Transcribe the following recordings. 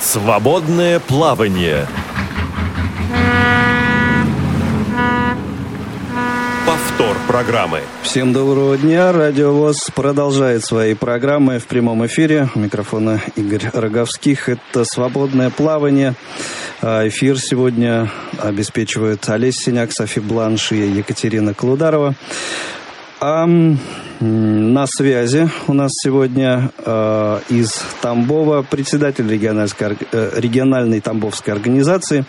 Свободное плавание. Повтор программы. Всем доброго дня. Радио ВОЗ продолжает свои программы в прямом эфире. У микрофона Игорь Роговских. Это «Свободное плавание». А эфир сегодня обеспечивают Олеся Синяк, Софи Бланш и Екатерина Клударова. На связи у нас сегодня э, из Тамбова председатель региональной, э, региональной Тамбовской организации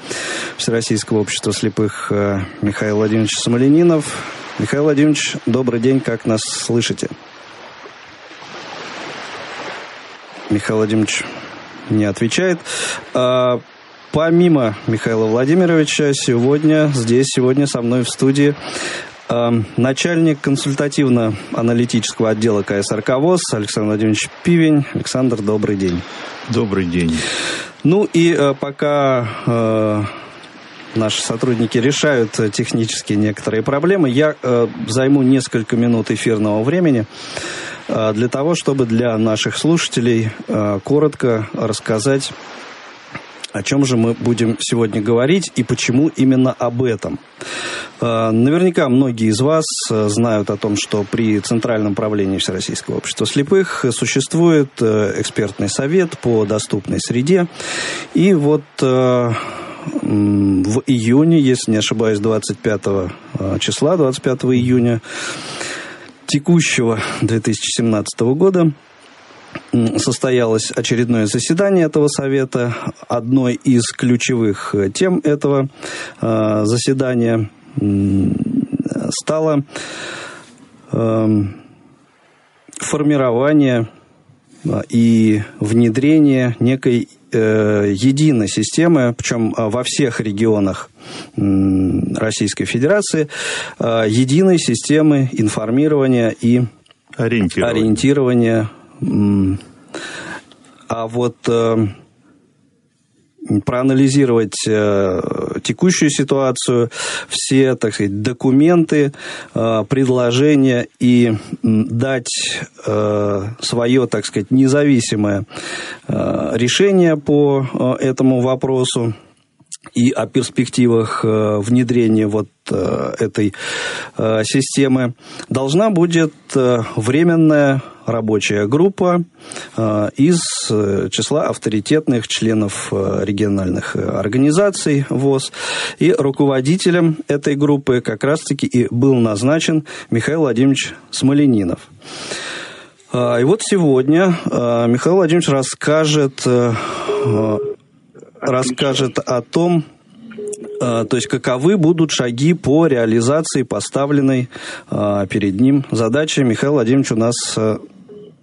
Всероссийского общества слепых э, Михаил Владимирович Самоленинов. Михаил Владимирович, добрый день, как нас слышите? Михаил Владимирович не отвечает. А, помимо Михаила Владимировича, сегодня здесь, сегодня со мной в студии начальник консультативно-аналитического отдела КСРК ВОЗ Александр Владимирович Пивень. Александр, добрый день. Добрый день. Ну и э, пока э, наши сотрудники решают технические некоторые проблемы, я э, займу несколько минут эфирного времени для того, чтобы для наших слушателей коротко рассказать о чем же мы будем сегодня говорить и почему именно об этом? Э, наверняка многие из вас э, знают о том, что при Центральном правлении Всероссийского общества слепых существует э, экспертный совет по доступной среде. И вот в июне, если не ошибаюсь, 25 числа, 25 июня текущего 2017 года состоялось очередное заседание этого совета. Одной из ключевых э, тем этого э, заседания стало эм, формирование э, и внедрение некой единой системы, причем во всех регионах Российской Федерации, единой системы информирования и ориентирования, ориентирования а вот э, проанализировать э, текущую ситуацию, все, так сказать, документы, э, предложения и дать свое, так сказать, независимое решение по этому вопросу и о перспективах внедрения вот этой системы, должна будет временная рабочая группа из числа авторитетных членов региональных организаций ВОЗ. И руководителем этой группы как раз-таки и был назначен Михаил Владимирович Смоленинов. И вот сегодня Михаил Владимирович расскажет расскажет о том, э, то есть каковы будут шаги по реализации поставленной э, перед ним задачи. Михаил Владимирович у нас э,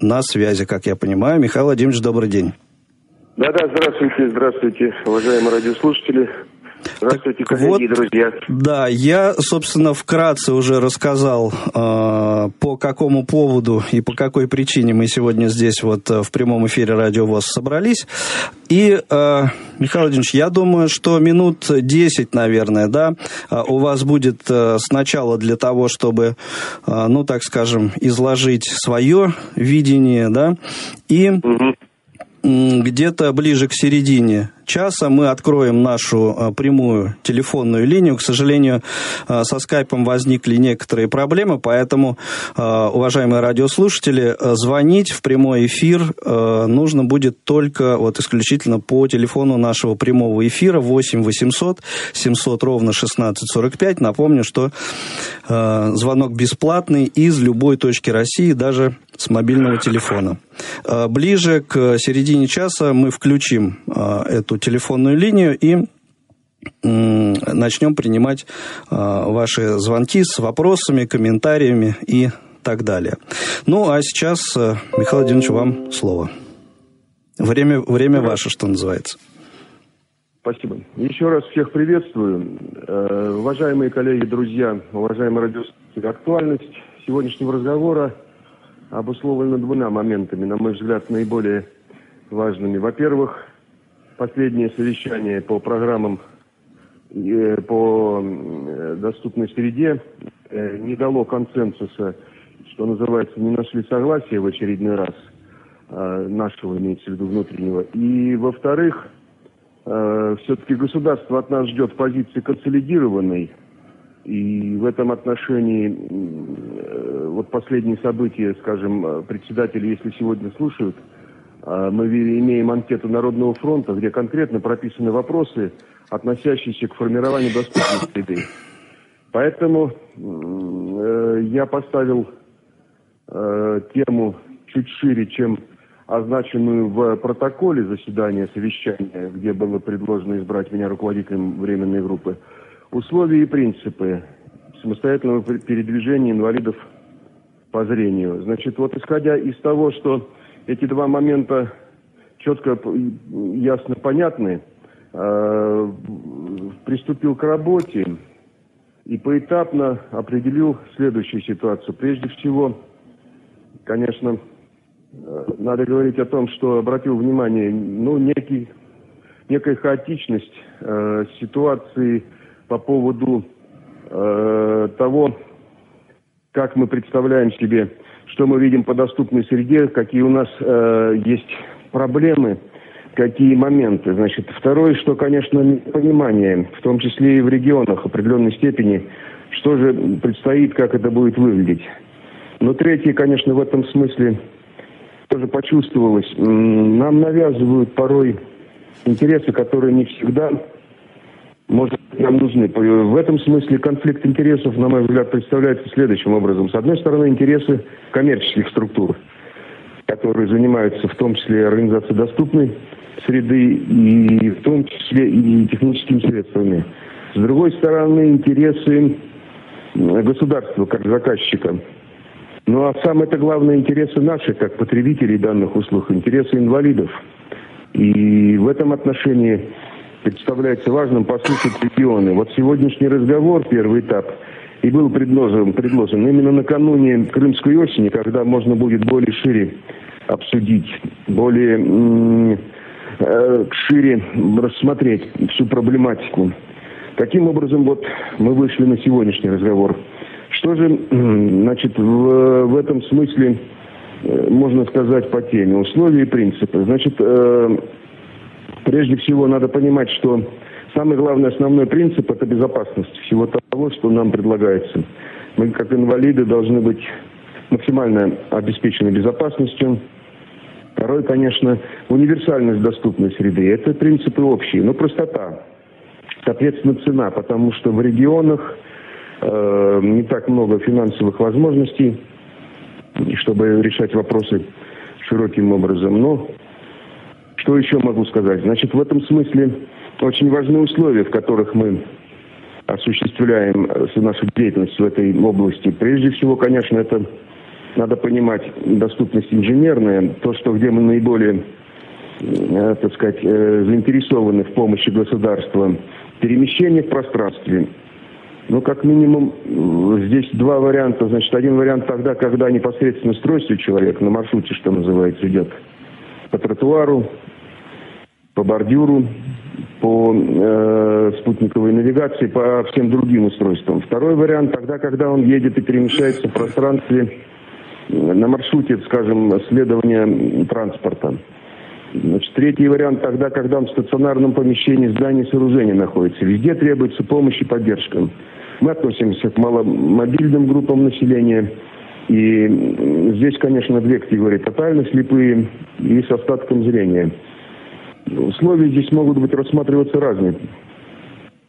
на связи, как я понимаю. Михаил Владимирович, добрый день. Да-да, здравствуйте, здравствуйте, уважаемые радиослушатели. Здравствуйте, коллеги вот, друзья. Да, я, собственно, вкратце уже рассказал, э, по какому поводу и по какой причине мы сегодня здесь вот э, в прямом эфире Радио ВОЗ собрались. И, э, Михаил Владимирович, я думаю, что минут 10, наверное, да, у вас будет сначала для того, чтобы, ну, так скажем, изложить свое видение, да, и... Угу где-то ближе к середине часа мы откроем нашу а, прямую телефонную линию. К сожалению, а, со скайпом возникли некоторые проблемы, поэтому, а, уважаемые радиослушатели, звонить в прямой эфир нужно будет только вот исключительно по телефону нашего прямого эфира 8 800 700 ровно 1645. Напомню, что звонок бесплатный из любой точки России, даже с мобильного телефона. Ближе к середине часа мы включим эту телефонную линию и начнем принимать а, ваши звонки с вопросами, комментариями и так далее. Ну, а сейчас, э, Михаил Владимирович, вам слово. Время, время ваше, что называется. Спасибо. Еще раз всех приветствую. Э, уважаемые коллеги, друзья, уважаемые радиослушатели, актуальность сегодняшнего разговора обусловлена двумя моментами, на мой взгляд, наиболее важными. Во-первых, последнее совещание по программам э, по доступной среде э, не дало консенсуса, что называется, не нашли согласия в очередной раз. э, нашего, имеется в виду внутреннего. И, во-вторых, э, все-таки государство от нас ждет позиции консолидированной, и в этом отношении э, вот последние события, скажем, председатели, если сегодня слушают, э, мы имеем анкету Народного фронта, где конкретно прописаны вопросы, относящиеся к формированию доступной среды. Поэтому э, я поставил тему чуть шире, чем означенную в протоколе заседания совещания, где было предложено избрать меня руководителем временной группы – Условия и принципы самостоятельного передвижения инвалидов по зрению. Значит, вот исходя из того, что эти два момента четко, ясно понятны, э, приступил к работе и поэтапно определил следующую ситуацию. Прежде всего, конечно, э, надо говорить о том, что обратил внимание, ну, некий, некая хаотичность э, ситуации по поводу э, того, как мы представляем себе, что мы видим по доступной среде, какие у нас э, есть проблемы, какие моменты. Значит, второе, что, конечно, понимание, в том числе и в регионах определенной степени, что же предстоит, как это будет выглядеть. Но третье, конечно, в этом смысле тоже почувствовалось. Нам навязывают порой интересы, которые не всегда может нам нужны. В этом смысле конфликт интересов, на мой взгляд, представляется следующим образом. С одной стороны, интересы коммерческих структур, которые занимаются в том числе организацией доступной среды и в том числе и техническими средствами. С другой стороны, интересы государства как заказчика. Ну а самое-то главное, интересы наши, как потребителей данных услуг, интересы инвалидов. И в этом отношении представляется важным послушать регионы. Вот сегодняшний разговор, первый этап, и был предложен, предложен именно накануне Крымской осени, когда можно будет более шире обсудить, более э, шире рассмотреть всю проблематику. Таким образом, вот мы вышли на сегодняшний разговор. Что же, значит, в, в этом смысле э, можно сказать по теме? Условия и принципы. Значит, э, Прежде всего надо понимать, что самый главный основной принцип – это безопасность всего того, что нам предлагается. Мы, как инвалиды, должны быть максимально обеспечены безопасностью. Второй, конечно, универсальность доступной среды. Это принципы общие, но простота. Соответственно, цена, потому что в регионах э, не так много финансовых возможностей, чтобы решать вопросы широким образом. Но что еще могу сказать? Значит, в этом смысле очень важны условия, в которых мы осуществляем э, нашу деятельность в этой области. Прежде всего, конечно, это надо понимать доступность инженерная, то, что где мы наиболее, э, так сказать, э, заинтересованы в помощи государства, перемещение в пространстве. Ну, как минимум, э, здесь два варианта. Значит, один вариант тогда, когда непосредственно стройстве человек на маршруте, что называется, идет по тротуару, по бордюру, по э, спутниковой навигации, по всем другим устройствам. Второй вариант тогда, когда он едет и перемещается в пространстве э, на маршруте, скажем, следования транспорта. Значит, третий вариант тогда, когда он в стационарном помещении здания сооружения находится. Везде требуется помощь и поддержка. Мы относимся к маломобильным группам населения. И здесь, конечно, две категории. Тотально слепые и с остатком зрения. Условия здесь могут быть рассматриваться разные.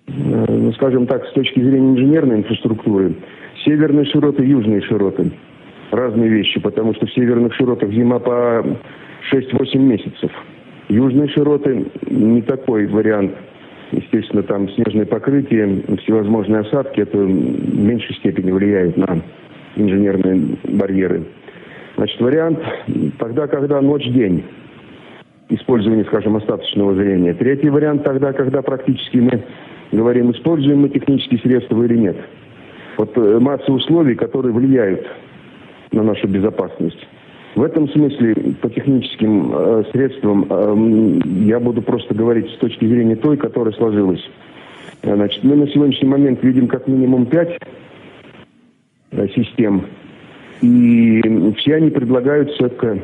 Э, ну, скажем так, с точки зрения инженерной инфраструктуры, северные широты, южные широты. Разные вещи, потому что в северных широтах зима по 6-8 месяцев. Южные широты не такой вариант. Естественно, там снежное покрытие, всевозможные осадки, это в меньшей степени влияет на инженерные барьеры. Значит, вариант тогда, когда ночь-день использования, скажем, остаточного зрения. Третий вариант тогда, когда практически мы говорим, используем мы технические средства или нет. Вот э, масса условий, которые влияют на нашу безопасность. В этом смысле по техническим э, средствам э, я буду просто говорить с точки зрения той, которая сложилась. Значит, мы на сегодняшний момент видим как минимум пять э, систем, и все они предлагаются к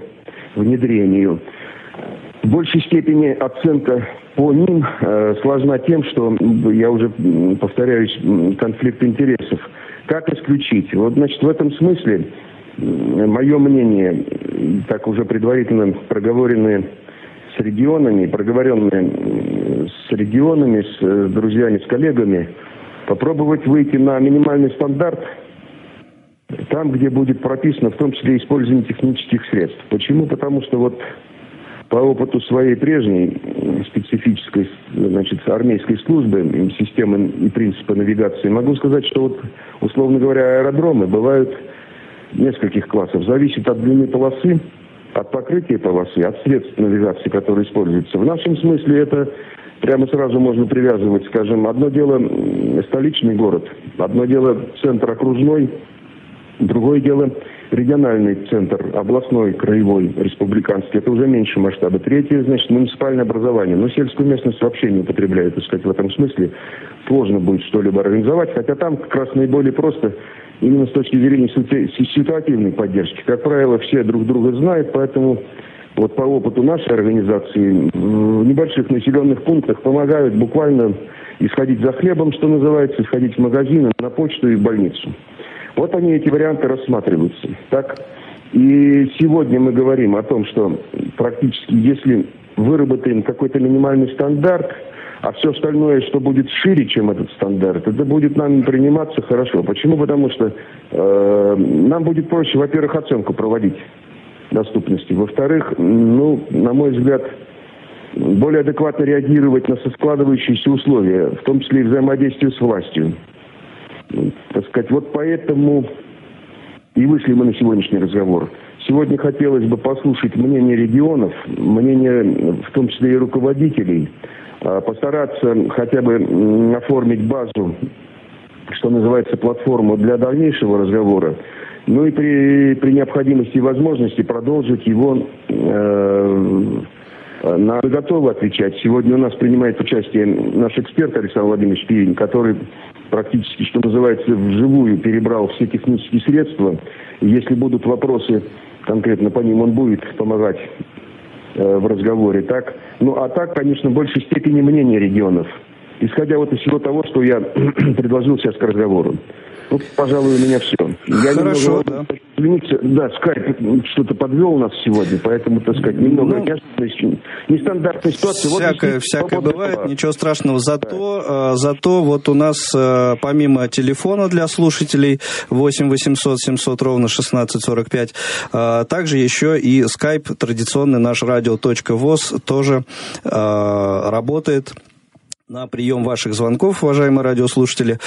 внедрению. В большей степени оценка по ним э, сложна тем, что, я уже повторяюсь, конфликт интересов. Как исключить? Вот, значит, в этом смысле мое мнение, так уже предварительно проговоренные с регионами, проговоренные с регионами, с э, друзьями, с коллегами, попробовать выйти на минимальный стандарт там, где будет прописано в том числе использование технических средств. Почему? Потому что вот по опыту своей прежней специфической значит, армейской службы, системы и принципа навигации, могу сказать, что вот, условно говоря, аэродромы бывают нескольких классов. Зависит от длины полосы, от покрытия полосы, от средств навигации, которые используются. В нашем смысле это прямо сразу можно привязывать, скажем, одно дело столичный город, одно дело центр окружной, другое дело региональный центр, областной, краевой, республиканский, это уже меньше масштаба. Третье, значит, муниципальное образование. Но сельскую местность вообще не употребляют, так сказать, в этом смысле. Сложно будет что-либо организовать, хотя там как раз наиболее просто именно с точки зрения ситуативной поддержки. Как правило, все друг друга знают, поэтому вот по опыту нашей организации в небольших населенных пунктах помогают буквально исходить за хлебом, что называется, исходить в магазины, на почту и в больницу. Вот они, эти варианты рассматриваются. Так? И сегодня мы говорим о том, что практически если выработаем какой-то минимальный стандарт, а все остальное, что будет шире, чем этот стандарт, это будет нам приниматься хорошо. Почему? Потому что э, нам будет проще, во-первых, оценку проводить доступности. Во-вторых, ну, на мой взгляд, более адекватно реагировать на соскладывающиеся условия, в том числе и взаимодействие с властью так сказать, вот поэтому и вышли мы на сегодняшний разговор. Сегодня хотелось бы послушать мнение регионов, мнение в том числе и руководителей, а, постараться хотя бы оформить базу, что называется, платформу для дальнейшего разговора, ну и при, при необходимости и возможности продолжить его э, на готовы отвечать. Сегодня у нас принимает участие наш эксперт Александр Владимирович Пивень, который практически, что называется, вживую перебрал все технические средства. Если будут вопросы конкретно по ним, он будет помогать э, в разговоре. Так? Ну а так, конечно, в большей степени мнение регионов. Исходя вот из всего того, что я предложил сейчас к разговору. Ну, пожалуй, у меня все. Я Хорошо, немного, да. Извините, да, скайп что-то подвел нас сегодня, поэтому, так сказать, немного ну, нестандартная ситуация. Всякое, вот, всякое бывает, была. ничего страшного. Зато, да. э, зато вот у нас э, помимо телефона для слушателей 8 800 700 ровно 1645, э, также еще и скайп, традиционный наш радио.воз тоже работает на прием ваших звонков, уважаемые радиослушатели.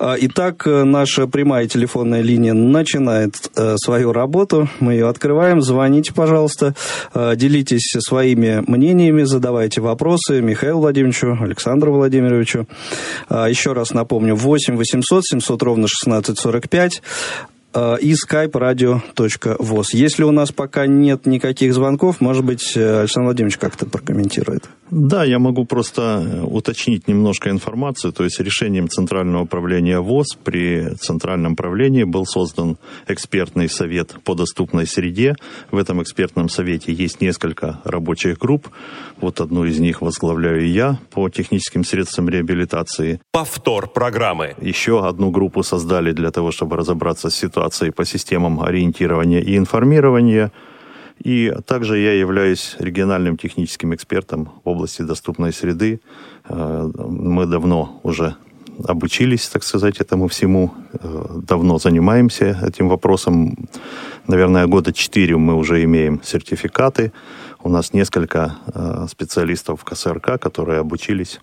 А, итак, наша прямая телефонная линия начинает э, свою работу. Мы ее открываем. Звоните, пожалуйста. А, делитесь своими мнениями, задавайте вопросы Михаилу Владимировичу, Александру Владимировичу. А, еще раз напомню, 8 800 700 ровно 1645 и skype radio.voz. Если у нас пока нет никаких звонков, может быть, Александр Владимирович как-то прокомментирует. Да, я могу просто э, уточнить немножко информацию. То есть решением Центрального управления ВОЗ при Центральном правлении был создан экспертный совет по доступной среде. В этом экспертном совете есть несколько рабочих групп. Вот одну из них возглавляю я по техническим средствам реабилитации. Повтор программы. Еще одну группу создали для того, чтобы разобраться с ситуацией по системам ориентирования и информирования – и также я являюсь региональным техническим экспертом в области доступной среды. Э, мы давно уже обучились, так сказать, этому всему. Э, давно занимаемся этим вопросом. Наверное, года четыре мы уже имеем сертификаты. У нас несколько э, специалистов КСРК, которые обучились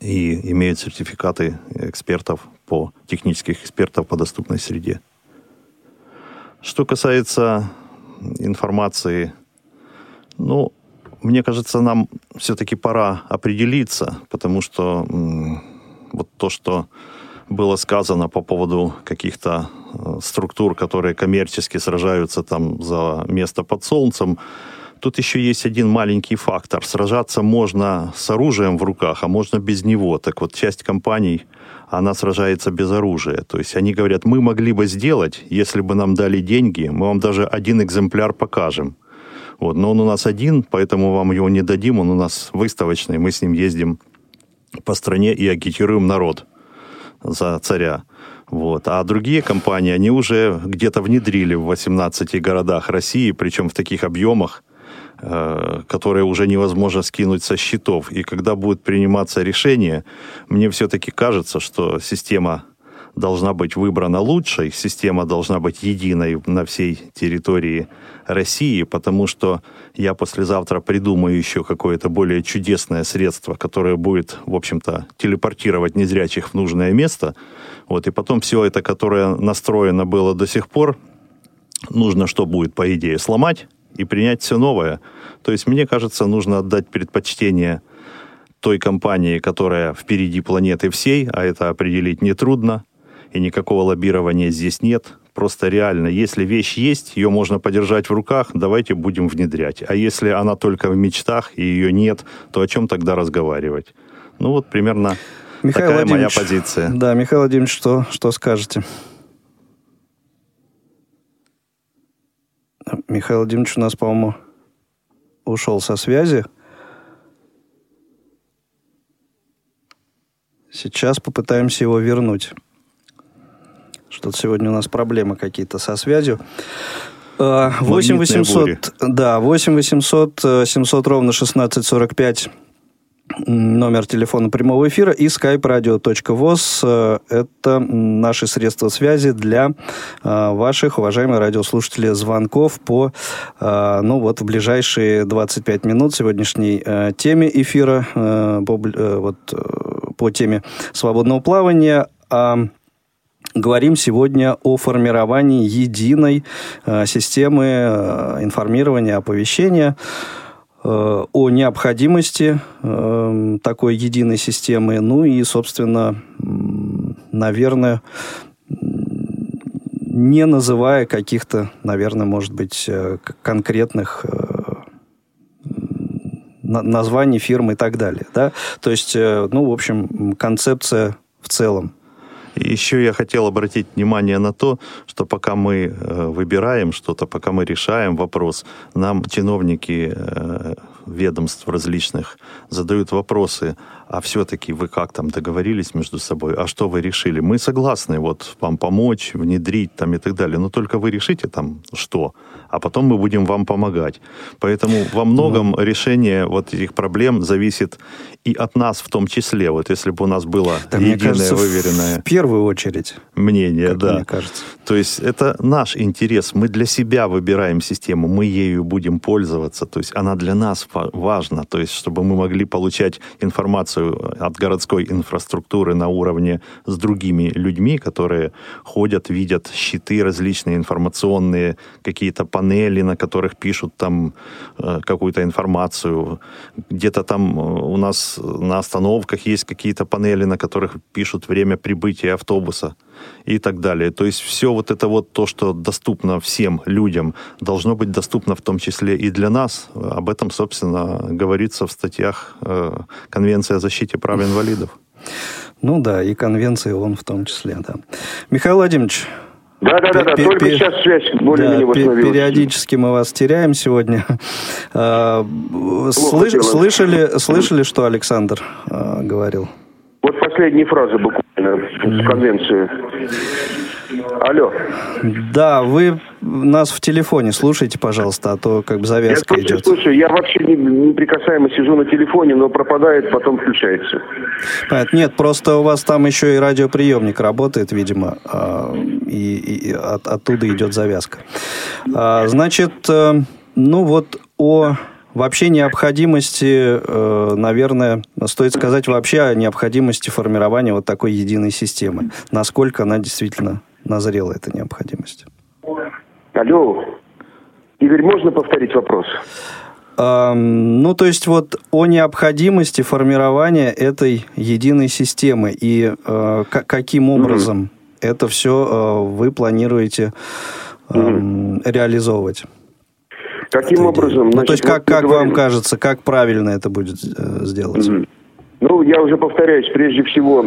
и имеют сертификаты экспертов по технических экспертов по доступной среде. Что касается информации. Ну, мне кажется, нам все-таки пора определиться, потому что вот то, что было сказано по поводу каких-то э, структур, которые коммерчески сражаются там за место под солнцем, тут еще есть один маленький фактор. Сражаться можно с оружием в руках, а можно без него. Так вот, часть компаний она сражается без оружия. То есть они говорят, мы могли бы сделать, если бы нам дали деньги, мы вам даже один экземпляр покажем. Вот. Но он у нас один, поэтому вам его не дадим. Он у нас выставочный. Мы с ним ездим по стране и агитируем народ за царя. Вот. А другие компании, они уже где-то внедрили в 18 городах России, причем в таких объемах, которые уже невозможно скинуть со счетов. И когда будет приниматься решение, мне все-таки кажется, что система должна быть выбрана лучшей, система должна быть единой на всей территории России, потому что я послезавтра придумаю еще какое-то более чудесное средство, которое будет, в общем-то, телепортировать незрячих в нужное место. Вот, и потом все это, которое настроено было до сих пор, нужно что будет, по идее, сломать и принять все новое. То есть, мне кажется, нужно отдать предпочтение той компании, которая впереди планеты всей, а это определить нетрудно, и никакого лоббирования здесь нет. Просто реально, если вещь есть, ее можно подержать в руках, давайте будем внедрять. А если она только в мечтах и ее нет, то о чем тогда разговаривать? Ну вот примерно Михаил такая моя позиция. Да, Михаил Владимирович, что, что скажете? Михаил Владимирович у нас, по-моему, ушел со связи. Сейчас попытаемся его вернуть. Что-то сегодня у нас проблемы какие-то со связью. 8 800, да, 8 800 700 ровно 1645 номер телефона прямого эфира и skype-radio.voz. Э, это наши средства связи для э, ваших, уважаемые радиослушатели, звонков по, э, ну вот, в ближайшие 25 минут сегодняшней теме эфира, по, вот, по теме свободного плавания. А Говорим сегодня о формировании единой системы информирования, оповещения, о необходимости э, такой единой системы, ну и, собственно, наверное, не называя каких-то, наверное, может быть, э, конкретных э, названий фирм и так далее. Да? То есть, э, ну, в общем, концепция в целом еще я хотел обратить внимание на то, что пока мы э, выбираем что-то, пока мы решаем вопрос, нам чиновники э, ведомств различных задают вопросы, а все-таки вы как там договорились между собой, а что вы решили? Мы согласны вот вам помочь, внедрить там и так далее, но только вы решите там что, а потом мы будем вам помогать. Поэтому во многом ну, решение вот этих проблем зависит и от нас в том числе. Вот если бы у нас было да, единое, кажется, выверенное... В первую очередь. Мнение, да. Мне кажется. То есть это наш интерес. Мы для себя выбираем систему, мы ею будем пользоваться. То есть она для нас важна. То есть чтобы мы могли получать информацию от городской инфраструктуры на уровне с другими людьми, которые ходят, видят щиты различные информационные, какие-то панели, на которых пишут там э, какую-то информацию. Где-то там э, у нас на остановках есть какие-то панели, на которых пишут время прибытия автобуса и так далее. То есть все вот это вот то, что доступно всем людям, должно быть доступно в том числе и для нас. Об этом, собственно, говорится в статьях э, Конвенции о защите прав инвалидов. Ну да, и конвенции он в том числе, да. Михаил Владимирович, да, да, да, да. Только сейчас связь более-менее восстановилась. Периодически мы вас теряем сегодня. А, слышали, слышали, что Александр а, говорил? Вот последние фразы буквально в конвенции. Алло. Да, вы нас в телефоне слушайте, пожалуйста, а то как бы завязка я идет. слушаю, я вообще не, неприкасаемо сижу на телефоне, но пропадает, потом включается. Понятно. Нет, просто у вас там еще и радиоприемник работает, видимо, а, и, и от, оттуда идет завязка. А, значит, э, ну вот о вообще необходимости, э, наверное, стоит сказать вообще о необходимости формирования вот такой единой системы. Насколько она действительно назрела эта необходимость. Алло. Игорь, можно повторить вопрос? Ну, то есть вот о необходимости формирования этой единой системы и э, каким образом mm-hmm. это все э, вы планируете э, mm-hmm. реализовывать? Каким образом? Ну, то есть как, как вам кажется, как правильно это будет э, сделать? Mm-hmm. Ну, я уже повторяюсь, прежде всего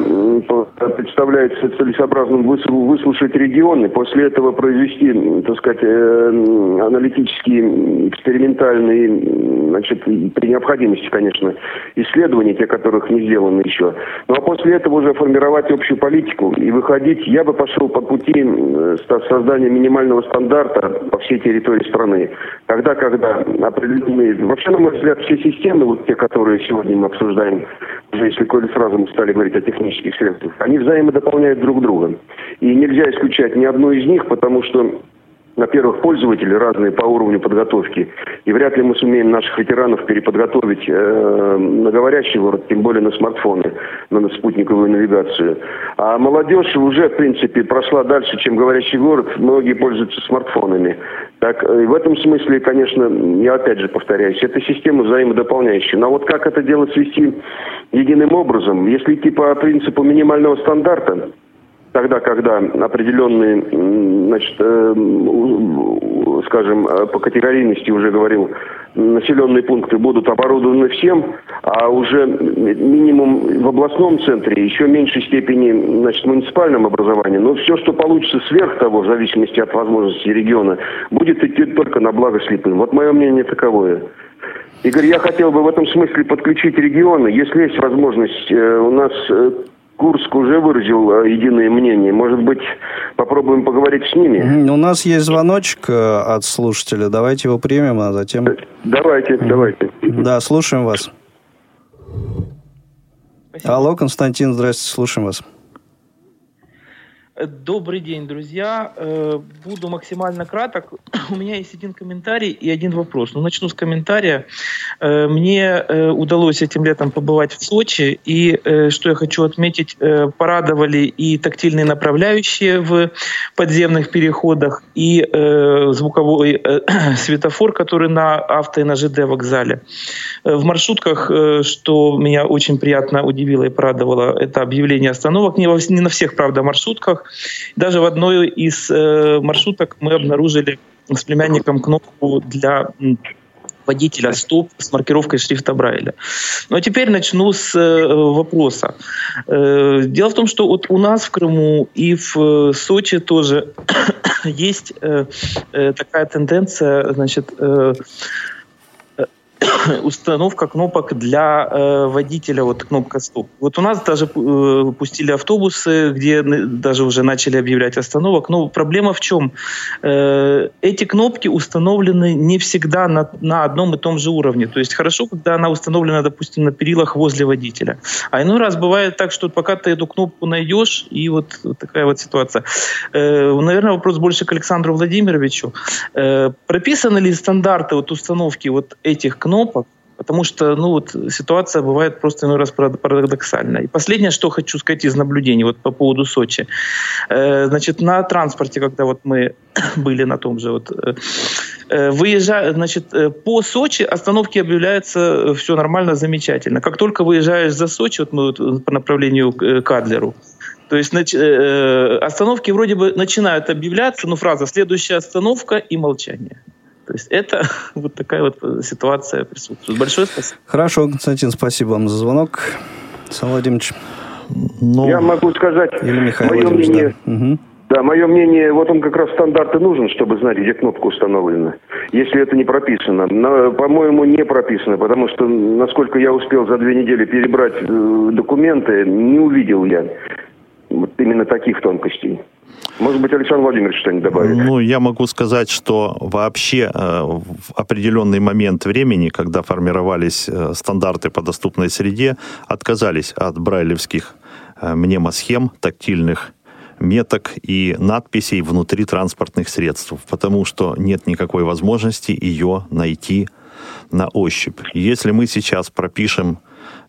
представляется целесообразным выслушать регионы, после этого произвести, так сказать, э, аналитические, экспериментальные, значит, при необходимости, конечно, исследования, те, которых не сделаны еще. Ну, а после этого уже формировать общую политику и выходить. Я бы пошел по пути создания минимального стандарта по всей территории страны. Тогда, когда определенные... Вообще, на мой взгляд, все системы, вот те, которые сегодня мы обсуждаем, если коли сразу мы стали говорить о технических средствах, они взаимодополняют друг друга. И нельзя исключать ни одну из них, потому что во-первых, пользователи разные по уровню подготовки. И вряд ли мы сумеем наших ветеранов переподготовить э, на говорящий город, тем более на смартфоны, на спутниковую навигацию. А молодежь уже, в принципе, прошла дальше, чем говорящий город. Многие пользуются смартфонами. Так, э, в этом смысле, конечно, я опять же повторяюсь, это система взаимодополняющая. Но вот как это дело свести единым образом, если идти по принципу минимального стандарта, тогда, когда определенные, значит, э, скажем, э, по категорийности уже говорил, населенные пункты будут оборудованы всем, а уже минимум в областном центре, еще в меньшей степени значит, в муниципальном образовании. Но все, что получится сверх того, в зависимости от возможностей региона, будет идти только на благо слепым. Вот мое мнение таковое. Игорь, я хотел бы в этом смысле подключить регионы. Если есть возможность, э, у нас Курск уже выразил э, единое мнение. Может быть, попробуем поговорить с ними? У нас есть звоночек э, от слушателя. Давайте его примем, а затем... Давайте, давайте. Да, слушаем вас. Спасибо. Алло, Константин, здравствуйте, слушаем вас. Добрый день, друзья. Э, буду максимально краток. У меня есть один комментарий и один вопрос. Ну, начну с комментария. Э, мне э, удалось этим летом побывать в Сочи, и что я хочу отметить, порадовали и тактильные направляющие в подземных переходах, и звуковой светофор, который на авто и на ЖД вокзале. В маршрутках, что меня очень приятно удивило и порадовало, это объявление остановок. Не, не на всех, правда, маршрутках, даже в одной из э, маршруток мы обнаружили с племянником кнопку для водителя стоп с маркировкой шрифта Брайля. Ну а теперь начну с э, вопроса. Э, дело в том, что вот у нас в Крыму и в э, Сочи тоже есть э, э, такая тенденция, значит, э, установка кнопок для э, водителя, вот кнопка стоп. Вот у нас даже э, пустили автобусы, где даже уже начали объявлять остановок. Но проблема в чем? Э, эти кнопки установлены не всегда на, на одном и том же уровне. То есть хорошо, когда она установлена, допустим, на перилах возле водителя. А иной раз бывает так, что пока ты эту кнопку найдешь, и вот, вот такая вот ситуация. Э, наверное, вопрос больше к Александру Владимировичу. Э, прописаны ли стандарты вот установки вот этих кнопок, потому что ну, вот, ситуация бывает просто иной раз парадоксальная. И последнее, что хочу сказать из наблюдений вот, по поводу Сочи. Э, значит, на транспорте, когда вот мы были на том же, вот, э, э выезжая, значит, э, по Сочи остановки объявляются э, все нормально, замечательно. Как только выезжаешь за Сочи, вот мы вот по направлению к Адлеру, то есть э, остановки вроде бы начинают объявляться, но фраза «следующая остановка» и молчание. То есть это вот такая вот ситуация присутствует. Большое спасибо. Хорошо, Константин, спасибо вам за звонок. Сан Владимирович. Ну, Я могу сказать, Или Михаил мое мнение, да. Угу. Да, мое мнение, вот он как раз стандарты нужен, чтобы знать, где кнопка установлена. Если это не прописано. Но, по-моему, не прописано, потому что, насколько я успел за две недели перебрать э, документы, не увидел я вот именно таких тонкостей. Может быть, Александр Владимирович что-нибудь добавит? Ну, я могу сказать, что вообще э, в определенный момент времени, когда формировались э, стандарты по доступной среде, отказались от брайлевских э, мнемосхем тактильных меток и надписей внутри транспортных средств, потому что нет никакой возможности ее найти на ощупь. Если мы сейчас пропишем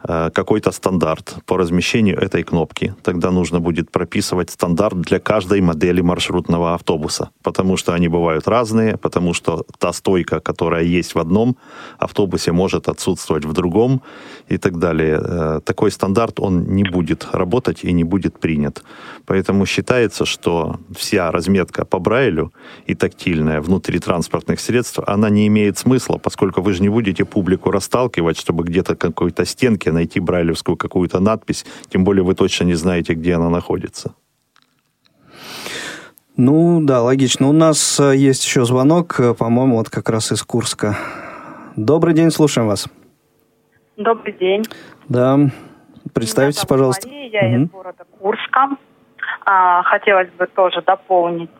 какой-то стандарт по размещению этой кнопки. Тогда нужно будет прописывать стандарт для каждой модели маршрутного автобуса, потому что они бывают разные, потому что та стойка, которая есть в одном автобусе, может отсутствовать в другом и так далее. Э, такой стандарт, он не будет работать и не будет принят. Поэтому считается, что вся разметка по Брайлю и тактильная внутри транспортных средств, она не имеет смысла, поскольку вы же не будете публику расталкивать, чтобы где-то какой-то стен стенке найти брайлевскую какую-то надпись, тем более вы точно не знаете, где она находится. Ну, да, логично. У нас э, есть еще звонок, э, по-моему, вот как раз из Курска. Добрый день, слушаем вас. Добрый день. Да, представьтесь, Меня пожалуйста. Мария, я угу. из города Курска. А, хотелось бы тоже дополнить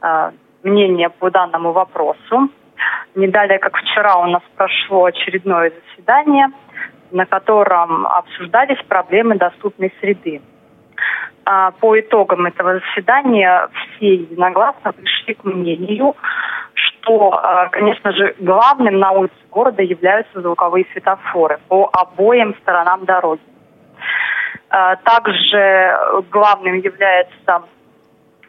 а, мнение по данному вопросу. Не далее, как вчера у нас прошло очередное заседание, на котором обсуждались проблемы доступной среды. А, по итогам этого заседания все единогласно пришли к мнению, что, а, конечно же, главным на улице города являются звуковые светофоры по обоим сторонам дороги. А, также главным являются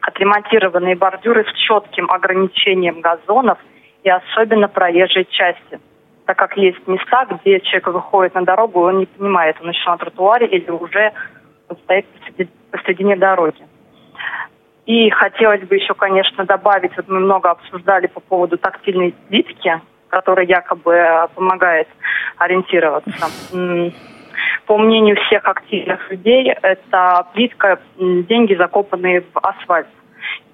отремонтированные бордюры с четким ограничением газонов и особенно проезжей части так как есть места, где человек выходит на дорогу, он не понимает, он еще на тротуаре или уже стоит посреди, посредине дороги. И хотелось бы еще, конечно, добавить, вот мы много обсуждали по поводу тактильной плитки, которая якобы э, помогает ориентироваться. По мнению всех активных людей, это плитка, деньги закопанные в асфальт.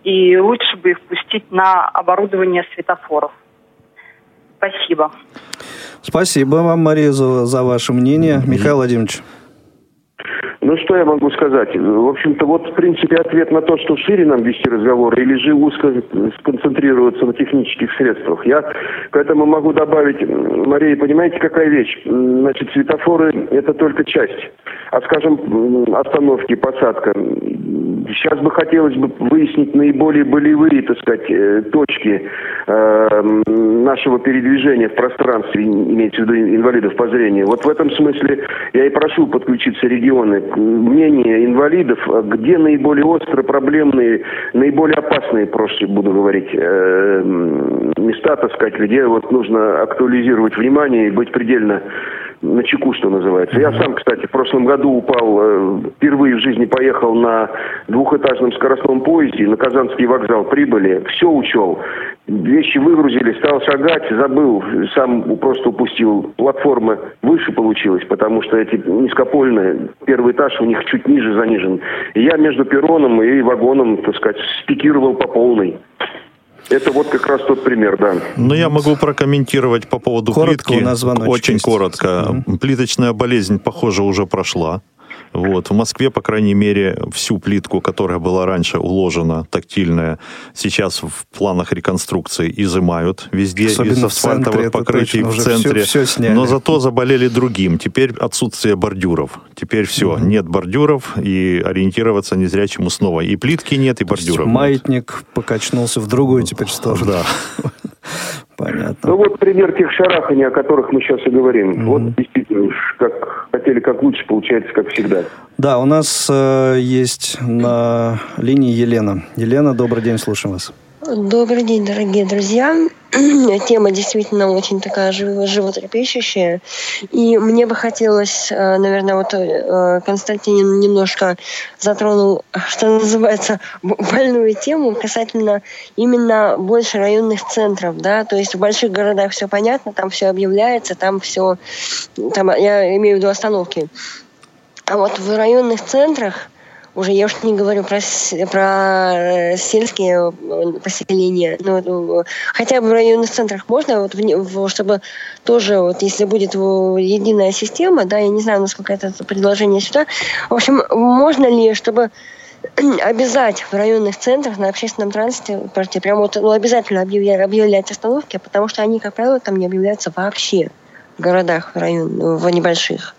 И лучше бы их пустить на оборудование светофоров. Спасибо. Спасибо вам, Мария, за, за ваше мнение. Михаил Владимирович. Что я могу сказать? В общем-то, вот, в принципе, ответ на то, что шире нам вести разговор или же узко сконцентрироваться на технических средствах. Я к этому могу добавить, Мария, понимаете, какая вещь? Значит, светофоры – это только часть. А, скажем, остановки, посадка. Сейчас бы хотелось бы выяснить наиболее болевые, так сказать, э, точки э, нашего передвижения в пространстве, имеется в виду инвалидов по зрению. Вот в этом смысле я и прошу подключиться регионы мнение инвалидов, где наиболее острые, проблемные, наиболее опасные, проще буду говорить, э, места, так сказать, где вот нужно актуализировать внимание и быть предельно на чеку, что называется. Я сам, кстати, в прошлом году упал, э, впервые в жизни поехал на двухэтажном скоростном поезде, на Казанский вокзал прибыли, все учел. Вещи выгрузили, стал шагать, забыл, сам просто упустил. Платформа выше получилась, потому что эти низкопольные, первый этаж у них чуть ниже занижен. И я между перроном и вагоном, так сказать, спикировал по полной. Это вот как раз тот пример, да. Ну, я могу прокомментировать по поводу коротко плитки. У нас Очень есть. коротко. Угу. Плиточная болезнь, похоже, уже прошла. Вот. В Москве, по крайней мере, всю плитку, которая была раньше уложена, тактильная, сейчас в планах реконструкции изымают везде Особенно из асфальтовых покрытий в центре. Все, все Но зато заболели другим. Теперь отсутствие бордюров. Теперь все, угу. нет бордюров, и ориентироваться незрячему снова. И плитки нет, и бордюров. Маятник нет. покачнулся в другую теперь сторону. Да. Понятно. Ну вот пример тех шараханий, о которых мы сейчас и говорим. Mm-hmm. Вот действительно, как хотели, как лучше, получается, как всегда. Да, у нас э, есть на линии Елена. Елена, добрый день, слушаем вас. Добрый день, дорогие друзья. Тема действительно очень такая животрепещущая. И мне бы хотелось, э, наверное, вот э, Константин немножко затронул, что называется, больную тему касательно именно больше районных центров, да, то есть в больших городах все понятно, там все объявляется, там все, там, я имею в виду остановки. А вот в районных центрах уже я уж не говорю про, про э, сельские э, поселения, но ну, хотя бы в районных центрах можно, вот, чтобы тоже, вот, если будет единая система, да, я не знаю, насколько это предложение сюда, в общем, можно ли, чтобы обязать в районных центрах на общественном транспорте прямо вот, ну, обязательно объявлять, объявлять остановки, потому что они, как правило, там не объявляются вообще в городах, в, район, в небольших.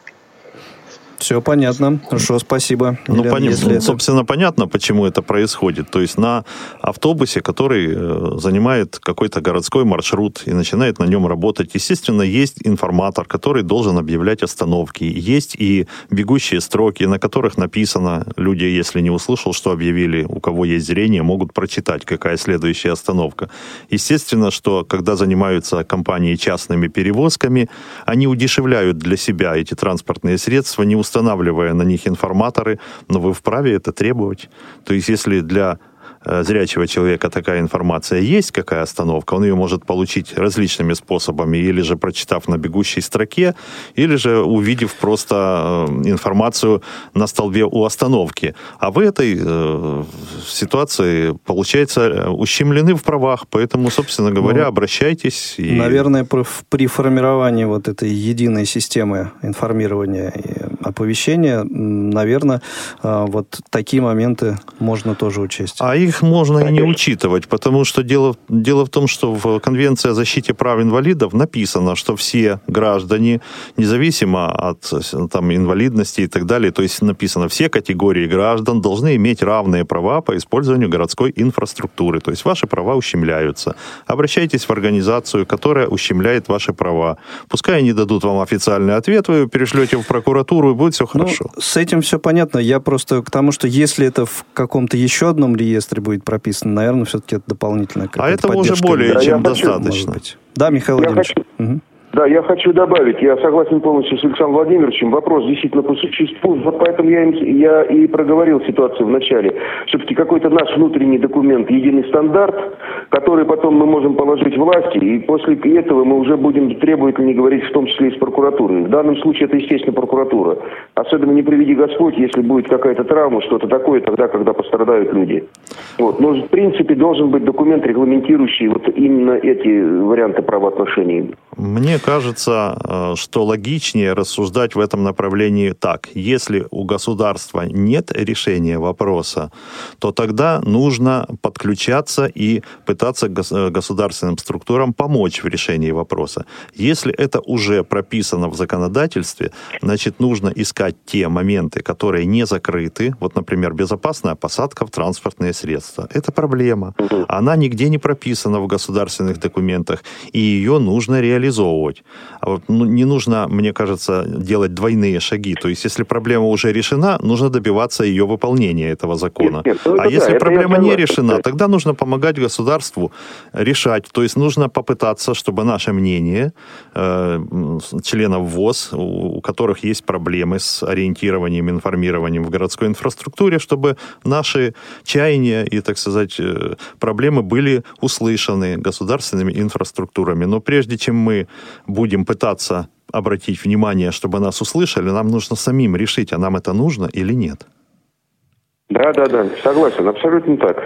Все понятно. Хорошо, спасибо. Ну, Елена, понятно. Это... Собственно, понятно, почему это происходит. То есть на автобусе, который э, занимает какой-то городской маршрут и начинает на нем работать, естественно, есть информатор, который должен объявлять остановки. Есть и бегущие строки, на которых написано, люди, если не услышал, что объявили, у кого есть зрение, могут прочитать, какая следующая остановка. Естественно, что когда занимаются компании частными перевозками, они удешевляют для себя эти транспортные средства, не устанавливая на них информаторы, но вы вправе это требовать. То есть если для э, зрячего человека такая информация есть, какая остановка, он ее может получить различными способами, или же прочитав на бегущей строке, или же увидев просто э, информацию на столбе у остановки. А в этой э, ситуации, получается, ущемлены в правах, поэтому, собственно говоря, ну, обращайтесь. И... Наверное, при формировании вот этой единой системы информирования оповещения, наверное, вот такие моменты можно тоже учесть. А их можно Конечно. и не учитывать, потому что дело, дело в том, что в Конвенции о защите прав инвалидов написано, что все граждане, независимо от там, инвалидности и так далее, то есть написано, все категории граждан должны иметь равные права по использованию городской инфраструктуры. То есть ваши права ущемляются. Обращайтесь в организацию, которая ущемляет ваши права. Пускай они дадут вам официальный ответ, вы перешлете в прокуратуру, будет все ну, хорошо. Ну, с этим все понятно. Я просто к тому, что если это в каком-то еще одном реестре будет прописано, наверное, все-таки это дополнительная А этого уже более да, чем достаточно. Да, Михаил я Владимирович. Хочу... Угу. Да, я хочу добавить, я согласен полностью с Александром Владимировичем, вопрос действительно по существу, вот поэтому я, я и проговорил ситуацию в начале. Все-таки какой-то наш внутренний документ, единый стандарт, который потом мы можем положить власти, и после этого мы уже будем требовательно говорить, в том числе и с прокуратурой. В данном случае это, естественно, прокуратура. Особенно не приведи Господь, если будет какая-то травма, что-то такое, тогда, когда пострадают люди. Вот. Но, в принципе, должен быть документ, регламентирующий вот именно эти варианты правоотношений. Мне кажется, э, что логичнее рассуждать в этом направлении так. Если у государства нет решения вопроса, то тогда нужно подключаться и пытаться э, государственным структурам помочь в решении вопроса. Если это уже прописано в законодательстве, значит, нужно искать те моменты, которые не закрыты. Вот, например, безопасная посадка в транспортные средства. Это проблема. Она нигде не прописана в государственных документах, и ее нужно реализовывать делать. А вот, ну, не нужно, мне кажется, делать двойные шаги. То есть, если проблема уже решена, нужно добиваться ее выполнения этого закона. Нет, нет, ну, а если да, проблема не решена, тогда нужно помогать государству решать. То есть, нужно попытаться, чтобы наше мнение э, членов ВОЗ, у, у которых есть проблемы с ориентированием, информированием в городской инфраструктуре, чтобы наши чаяния и, так сказать, э, проблемы были услышаны государственными инфраструктурами. Но прежде чем мы будем пытаться обратить внимание, чтобы нас услышали, нам нужно самим решить, а нам это нужно или нет. Да, да, да, согласен, абсолютно так.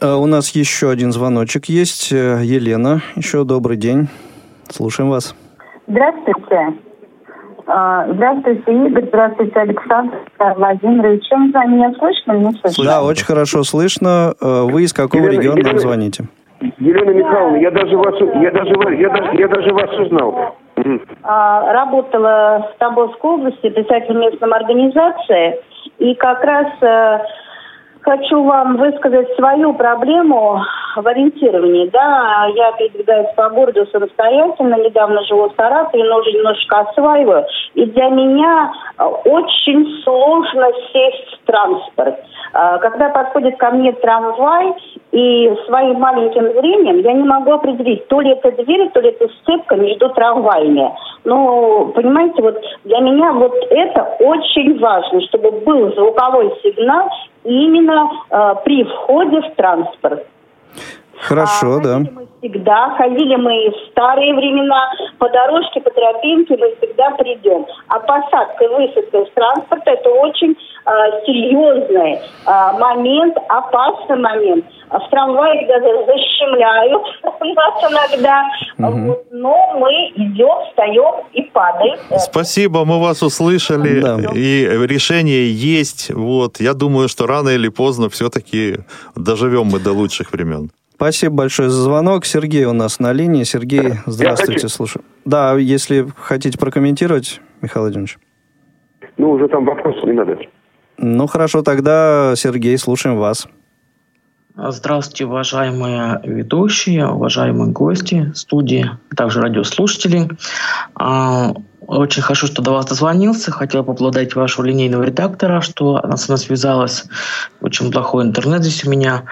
А у нас еще один звоночек есть. Э, Елена, еще добрый день. Слушаем вас. Здравствуйте. А, здравствуйте, Игорь. Здравствуйте, Александр Владимирович. Чем за меня слышно? Не слышно? Да, очень хорошо слышно. Э, вы из какого Елена, региона Елена, нам звоните? Елена Михайловна, я даже вас, я даже, я даже, я даже вас узнал. А, работала в Тобольской области, писатель местной организации, и как раз э, хочу вам высказать свою проблему в ориентировании. Да, я передвигаюсь по городу самостоятельно, недавно живу в Саратове, но уже немножко осваиваю. И для меня очень сложно сесть в транспорт. Э, когда подходит ко мне трамвай, и своим маленьким зрением я не могу определить, то ли это дверь, то ли это сцепка между трамваями. Но, понимаете, вот для меня вот это очень важно, чтобы был звуковой сигнал именно э, при входе в транспорт. Хорошо, а, да. Мы всегда ходили мы в старые времена по дорожке, по тропинке мы всегда придем. А посадка и высадка из транспорта это очень а, серьезный а, момент, опасный момент. А в трамвае даже защемляют нас иногда, угу. вот, но мы идем, встаем и падаем. Спасибо, мы вас услышали, да. и решение есть. Вот, я думаю, что рано или поздно все-таки доживем мы до лучших времен. Спасибо большое за звонок. Сергей у нас на линии. Сергей, здравствуйте, слушаю. Да, если хотите прокомментировать, Михаил Владимирович. Ну, уже там вопрос не надо. Ну, хорошо, тогда, Сергей, слушаем вас. Здравствуйте, уважаемые ведущие, уважаемые гости студии, также радиослушатели. Очень хорошо, что до вас дозвонился. Хотел поблагодарить вашего линейного редактора, что она со мной связалась. Очень плохой интернет здесь у меня.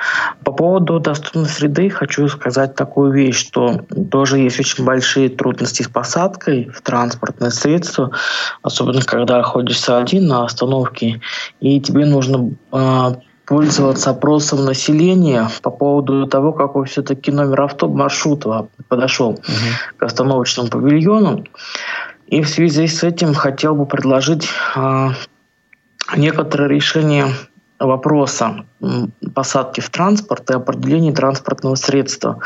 По поводу доступной среды хочу сказать такую вещь, что тоже есть очень большие трудности с посадкой в транспортное средство, особенно когда находишься один на остановке, и тебе нужно э, пользоваться опросом населения по поводу того, какой все-таки номер авто маршрута подошел угу. к остановочному павильону. И в связи с этим хотел бы предложить э, некоторые решения вопроса посадки в транспорт и определения транспортного средства.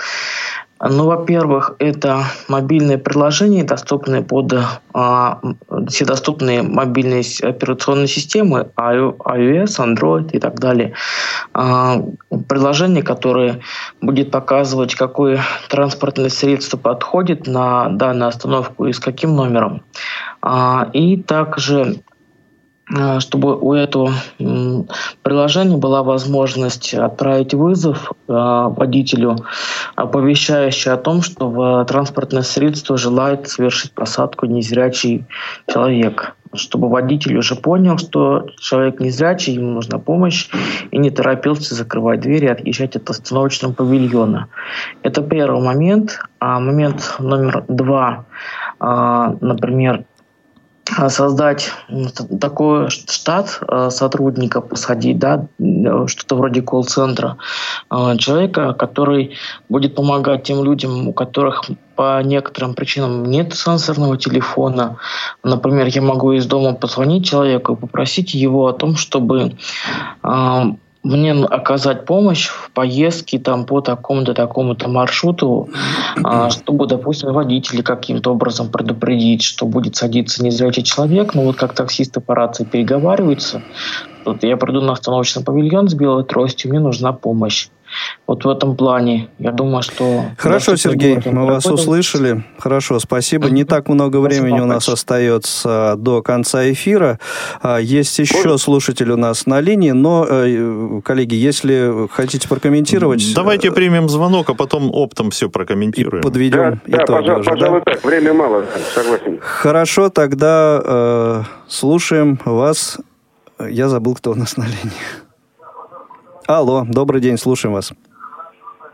Ну, во-первых, это мобильные приложения, доступные под а, все доступные мобильные операционные системы, iOS, Android и так далее. А, приложение, которое будет показывать, какое транспортное средство подходит на данную остановку и с каким номером. А, и также чтобы у этого приложения была возможность отправить вызов э, водителю, оповещающий о том, что в транспортное средство желает совершить посадку незрячий человек чтобы водитель уже понял, что человек незрячий, ему нужна помощь, и не торопился закрывать двери и отъезжать от остановочного павильона. Это первый момент. А момент номер два, а, например, создать такой штат а, сотрудников, посадить, да, что-то вроде колл-центра, а, человека, который будет помогать тем людям, у которых по некоторым причинам нет сенсорного телефона. Например, я могу из дома позвонить человеку и попросить его о том, чтобы мне оказать помощь в поездке там по такому-то такому-то маршруту, а, чтобы, допустим, водители каким-то образом предупредить, что будет садиться незрячий человек, ну вот как таксисты по рации переговариваются, вот я приду на остановочный павильон с белой тростью, мне нужна помощь. Вот в этом плане, я думаю, что... Хорошо, Сергей, мы вас услышали. Хорошо, спасибо. Не так много времени у нас остается до конца эфира. А, есть еще слушатель у нас на линии, но, э, коллеги, если хотите прокомментировать... Давайте примем звонок, а потом оптом все прокомментируем. Подведем да, итоги. Да, пожалуй, уже, пожалуй да? так. Время мало, согласен. Хорошо, тогда э, слушаем вас. Я забыл, кто у нас на линии. Алло, добрый день, слушаем вас.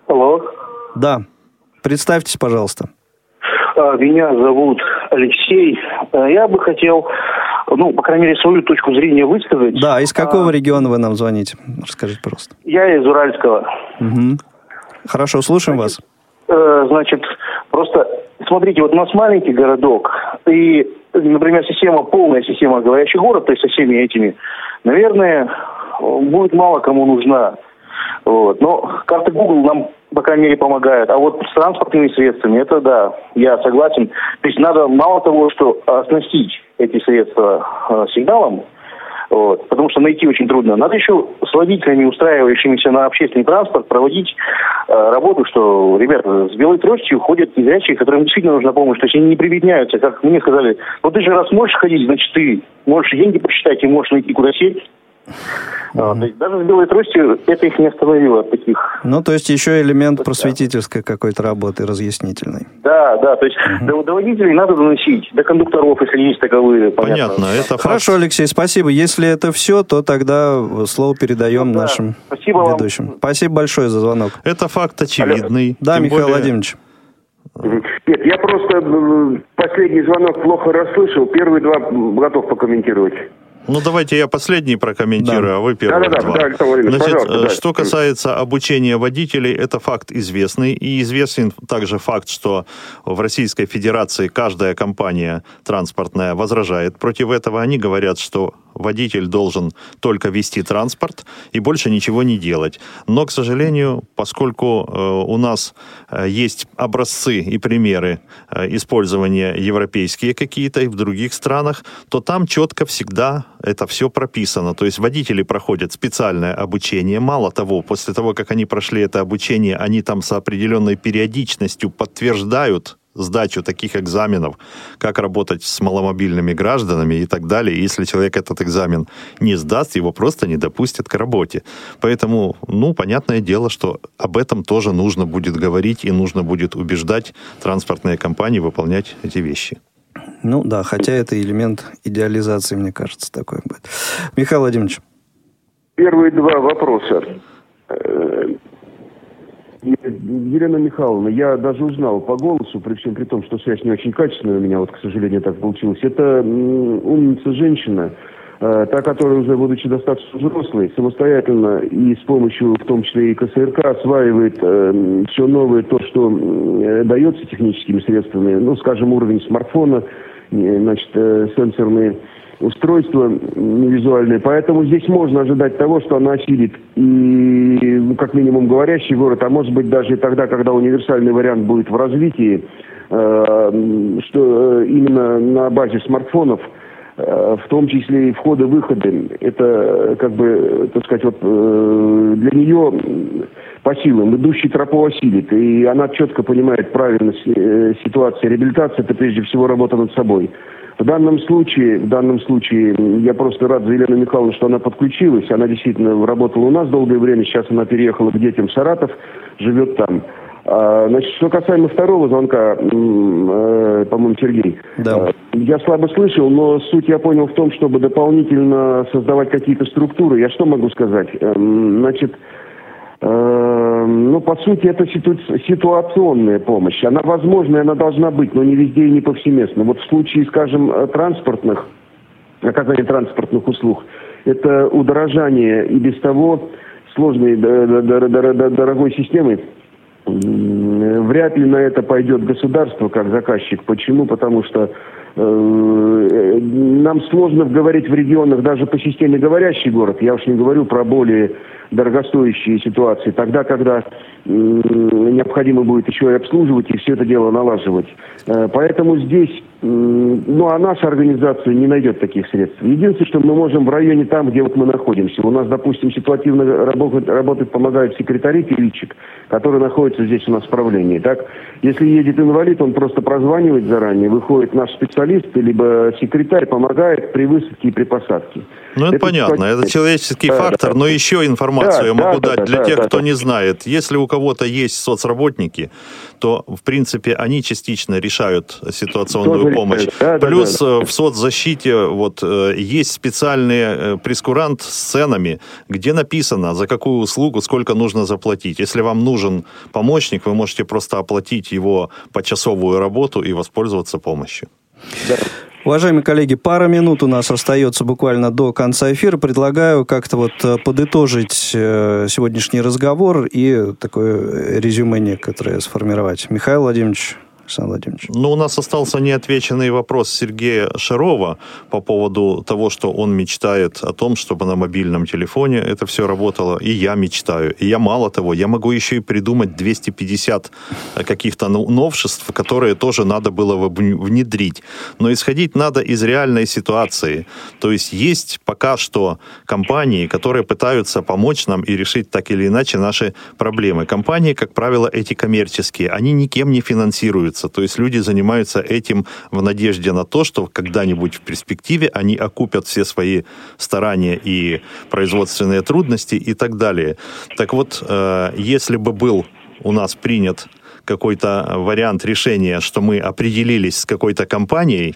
Алло. Да. Представьтесь, пожалуйста. А, меня зовут Алексей. А, я бы хотел, ну, по крайней мере, свою точку зрения высказать. Да, из какого а... региона вы нам звоните? Расскажите, пожалуйста. Я из Уральского. Угу. Хорошо, слушаем значит, вас. Э, значит, просто смотрите, вот у нас маленький городок, и, например, система, полная система говорящий город, то есть со всеми этими, наверное, будет мало кому нужна. Вот. Но карты Google нам, по крайней мере, помогают. А вот с транспортными средствами, это да, я согласен. То есть надо мало того, что оснастить эти средства э, сигналом, вот, потому что найти очень трудно. Надо еще с водителями, устраивающимися на общественный транспорт, проводить э, работу, что, ребята, с белой тростью ходят незрячие, которым действительно нужна помощь. То есть они не прибедняются, как мне сказали, ну ты же раз можешь ходить, значит ты можешь деньги посчитать и можешь найти куда сесть. То есть даже с белой тростью это их не остановило от таких. Ну, то есть еще элемент просветительской какой-то работы, разъяснительной. Да, да, то есть угу. до, до водителей надо доносить, до кондукторов, если есть таковые. Понятно, понятно это Хорошо, факт. Алексей, спасибо. Если это все, то тогда слово передаем ну, нашим спасибо ведущим. Вам. Спасибо большое за звонок. Это факт очевидный. Алло. Да, Михаил более... Владимирович. Нет, я просто последний звонок плохо расслышал. Первые два готов покомментировать. Ну, давайте я последний прокомментирую, да. а вы первый. Да, да, да, да, Значит, да. что касается обучения водителей, это факт известный. И известен также факт, что в Российской Федерации каждая компания транспортная возражает против этого. Они говорят, что водитель должен только вести транспорт и больше ничего не делать. Но, к сожалению, поскольку э, у нас э, есть образцы и примеры э, использования европейские какие-то и в других странах, то там четко всегда это все прописано. То есть водители проходят специальное обучение. Мало того, после того, как они прошли это обучение, они там с определенной периодичностью подтверждают сдачу таких экзаменов, как работать с маломобильными гражданами и так далее. Если человек этот экзамен не сдаст, его просто не допустят к работе. Поэтому, ну, понятное дело, что об этом тоже нужно будет говорить и нужно будет убеждать транспортные компании выполнять эти вещи. Ну да, хотя это элемент идеализации, мне кажется, такой будет. Михаил Владимирович. Первые два вопроса. Э, Елена Михайловна, я даже узнал по голосу, при всем при том, что связь не очень качественная у меня, вот, к сожалению, так получилось. Это умница женщина, Та, которая уже, будучи достаточно взрослой, самостоятельно и с помощью, в том числе и КСРК, осваивает э, все новое, то, что э, дается техническими средствами, ну, скажем, уровень смартфона, э, значит, э, сенсорные устройство визуальное. Поэтому здесь можно ожидать того, что она осилит и, ну, как минимум, говорящий город, а может быть даже тогда, когда универсальный вариант будет в развитии, э, что э, именно на базе смартфонов – Э, в том числе и входы-выходы. Это, э, как бы, так сказать, вот э, для нее по силам идущий тропу осилит. И она четко понимает правильность ситуации. Реабилитация – это прежде всего работа над собой. В данном случае, в данном случае я просто рад за Елену Михайловну, что она подключилась. Она действительно работала у нас долгое время. Сейчас она переехала к детям в Саратов, живет там. А, значит, что касаемо второго звонка, э, по-моему, Сергей, да. Э, я слабо слышал, но суть я понял в том, чтобы дополнительно создавать какие-то структуры. Я что могу сказать? Эм, значит, ну, по сути, это ситу... ситуационная помощь. Она возможна, она должна быть, но не везде и не повсеместно. Вот в случае, скажем, транспортных, оказания транспортных услуг, это удорожание и без того сложной, дорогой системы Вряд ли на это пойдет государство как заказчик. Почему? Потому что э, нам сложно говорить в регионах даже по системе говорящий город. Я уж не говорю про более дорогостоящие ситуации. Тогда, когда э, необходимо будет еще и обслуживать и все это дело налаживать. Э, поэтому здесь ну, а наша организация не найдет таких средств. Единственное, что мы можем в районе там, где вот мы находимся. У нас, допустим, ситуативно работать, работать помогают секретари переводчик, который находится здесь у нас в правлении. Так, если едет инвалид, он просто прозванивает заранее, выходит наш специалист, либо секретарь помогает при высадке и при посадке. Ну, это, это понятно, это человеческий да, фактор, да. но еще информацию да, я могу да, дать да, для да, тех, да, кто да. не знает. Если у кого-то есть соцработники, то, в принципе, они частично решают ситуационную Тоже помощь. Да, Плюс да, да. Э, в соцзащите вот э, есть специальный э, прескурант с ценами, где написано, за какую услугу сколько нужно заплатить. Если вам нужен помощник, вы можете просто оплатить его почасовую работу и воспользоваться помощью. Да. Уважаемые коллеги, пара минут у нас остается буквально до конца эфира. Предлагаю как-то вот подытожить сегодняшний разговор и такое резюме некоторое сформировать. Михаил Владимирович, Александр Владимирович? Ну, у нас остался неотвеченный вопрос Сергея Шарова по поводу того, что он мечтает о том, чтобы на мобильном телефоне это все работало. И я мечтаю. И я, мало того, я могу еще и придумать 250 каких-то новшеств, которые тоже надо было внедрить. Но исходить надо из реальной ситуации. То есть есть пока что компании, которые пытаются помочь нам и решить так или иначе наши проблемы. Компании, как правило, эти коммерческие. Они никем не финансируются занимаются. То есть люди занимаются этим в надежде на то, что когда-нибудь в перспективе они окупят все свои старания и производственные трудности и так далее. Так вот, э, если бы был у нас принят какой-то вариант решения, что мы определились с какой-то компанией,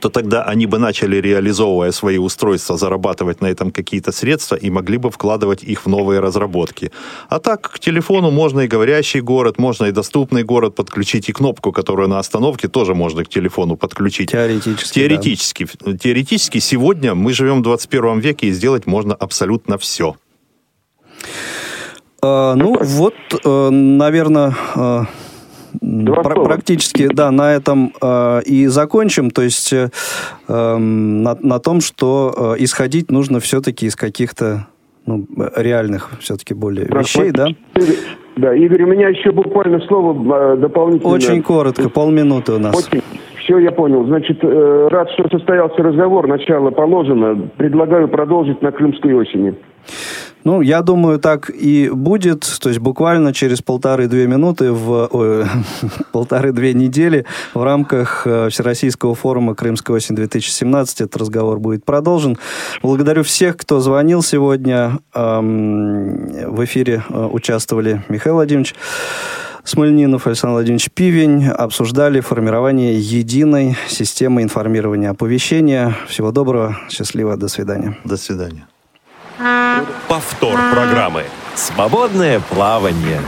то тогда они бы начали, реализовывая свои устройства, зарабатывать на этом какие-то средства и могли бы вкладывать их в новые разработки. А так, к телефону можно и говорящий город, можно и доступный город подключить, и кнопку, которую на остановке тоже можно к телефону подключить. Теоретически, Теоретически. Да. Теоретически сегодня мы живем в 21 веке, и сделать можно абсолютно все. А, ну, вот, э, наверное э, Пр- практически, да, на этом э, и закончим. То есть э, эм, на, на том, что э, исходить нужно все-таки из каких-то ну, реальных все-таки более да, вещей, да? Да, Игорь, у меня еще буквально слово э, дополнительно. Очень коротко, полминуты у нас. Очень. Все, я понял. Значит, э, рад, что состоялся разговор. Начало положено. Предлагаю продолжить на Крымской осени. Ну, я думаю, так и будет. То есть буквально через полторы-две минуты, в полторы-две недели в рамках э, Всероссийского форума «Крымская осень-2017» этот разговор будет продолжен. Благодарю всех, кто звонил сегодня. В эфире э, участвовали Михаил Владимирович Смольнинов, Александр Владимирович Пивень. Обсуждали формирование единой системы информирования оповещения. Всего доброго, счастливо, до свидания. До свидания. Повтор программы. Свободное плавание.